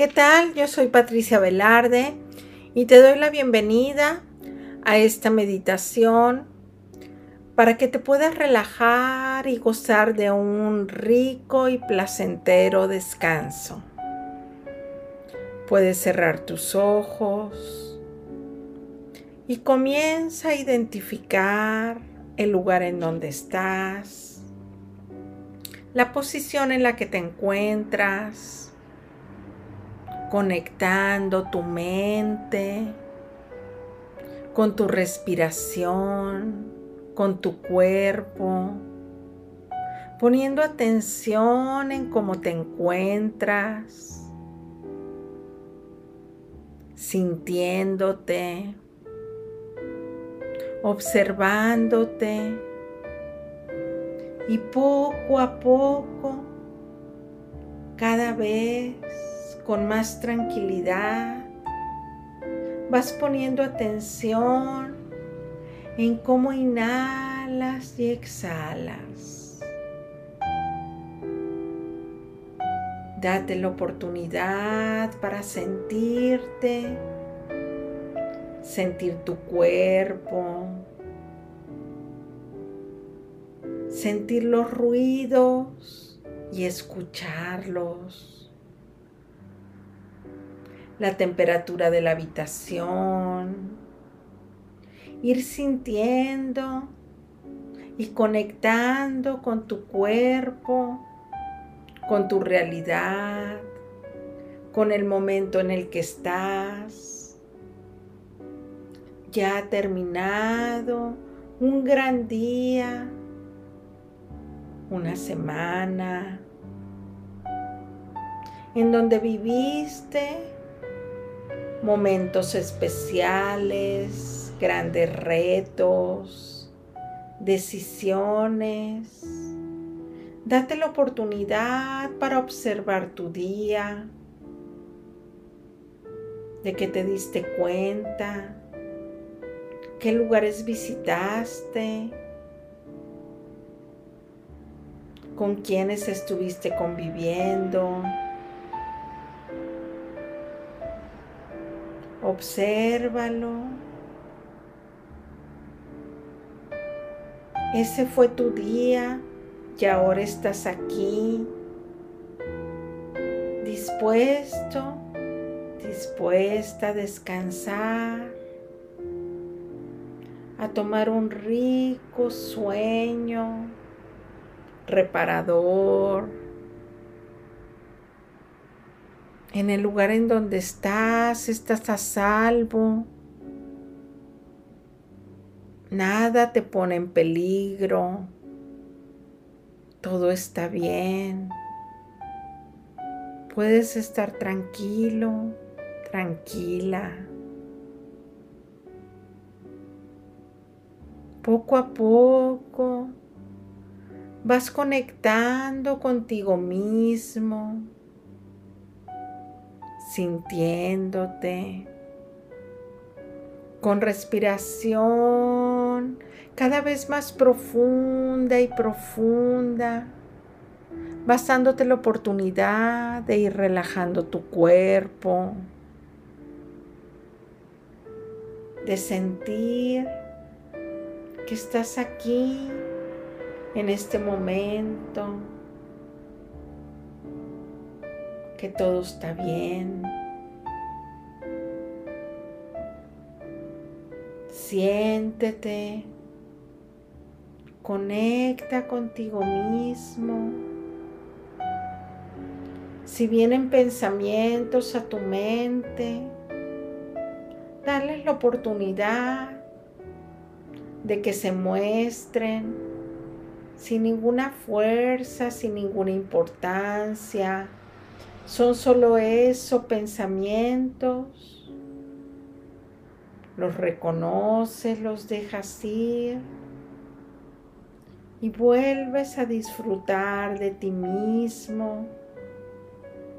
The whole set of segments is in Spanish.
¿Qué tal? Yo soy Patricia Velarde y te doy la bienvenida a esta meditación para que te puedas relajar y gozar de un rico y placentero descanso. Puedes cerrar tus ojos y comienza a identificar el lugar en donde estás, la posición en la que te encuentras, conectando tu mente con tu respiración, con tu cuerpo, poniendo atención en cómo te encuentras, sintiéndote, observándote y poco a poco, cada vez con más tranquilidad, vas poniendo atención en cómo inhalas y exhalas. Date la oportunidad para sentirte, sentir tu cuerpo, sentir los ruidos y escucharlos la temperatura de la habitación, ir sintiendo y conectando con tu cuerpo, con tu realidad, con el momento en el que estás. Ya ha terminado un gran día, una semana, en donde viviste momentos especiales, grandes retos, decisiones. Date la oportunidad para observar tu día, de que te diste cuenta, qué lugares visitaste, con quiénes estuviste conviviendo. Obsérvalo. Ese fue tu día y ahora estás aquí, dispuesto, dispuesta a descansar, a tomar un rico sueño reparador en el lugar en donde estás, estás a salvo. Nada te pone en peligro. Todo está bien. Puedes estar tranquilo, tranquila. Poco a poco vas conectando contigo mismo sintiéndote con respiración cada vez más profunda y profunda, vas dándote la oportunidad de ir relajando tu cuerpo, de sentir que estás aquí en este momento que todo está bien. Siéntete, conecta contigo mismo. Si vienen pensamientos a tu mente, darles la oportunidad de que se muestren sin ninguna fuerza, sin ninguna importancia, son solo eso, pensamientos. Los reconoces, los dejas ir y vuelves a disfrutar de ti mismo,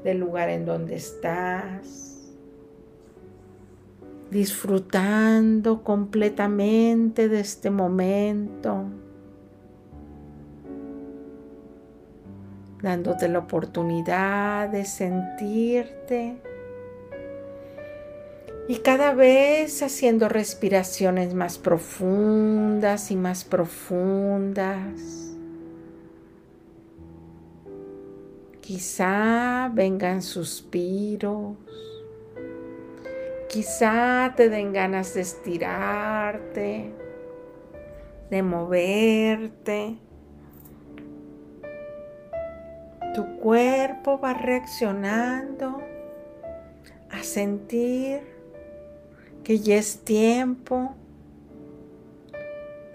del lugar en donde estás, disfrutando completamente de este momento. Dándote la oportunidad de sentirte Y cada vez haciendo respiraciones más profundas y más profundas. Quizá vengan suspiros. Quizá te den ganas de estirarte, de moverte. Tu cuerpo va reaccionando a sentir que ya es tiempo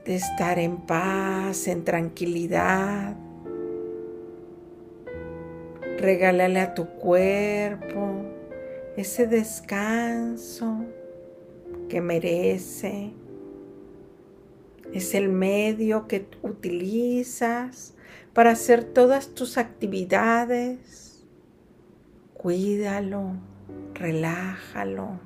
de estar en paz, en tranquilidad. Regálale a tu cuerpo ese descanso que merece. Es el medio que utilizas para hacer todas tus actividades. Cuídalo, relájalo.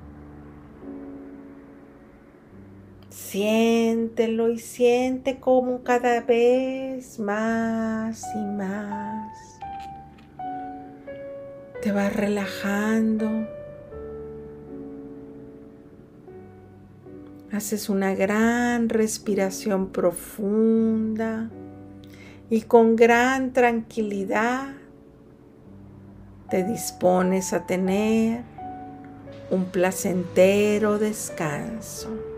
Siéntelo y siente como cada vez más y más te vas relajando. Haces una gran respiración profunda y con gran tranquilidad te dispones a tener un placentero descanso.